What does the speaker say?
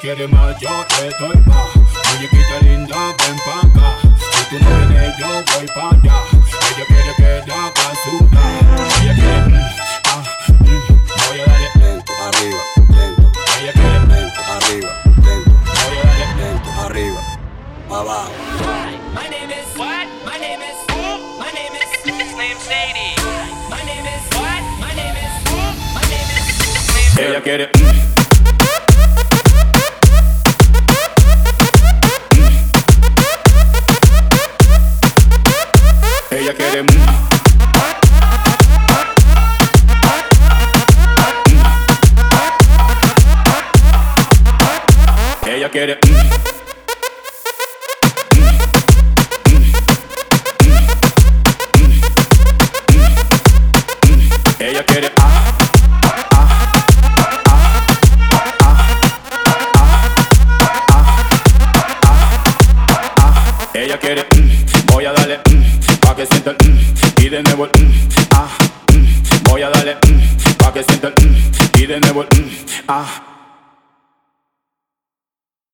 quiere más, yo doy más. Muñequita linda, ven pa' acá. Si tú no vienes, yo voy pa' allá. Ella quiere que la haga sudar. Ella quiere, mm, ah, mm, voy a darle lento, arriba, lento, Ella quiere, lento, arriba, lento, voy a darle lento, arriba, abajo. My name is what? My name is My name is Slim Shady. My name is what? My name is My name is Slim Ella quiere, mm, Ella quiere, Ella quiere, Ella quiere, voy a darle, pa' que sienta y de nuevo ah, voy a darle, pa' que sienta y de nuevo ah,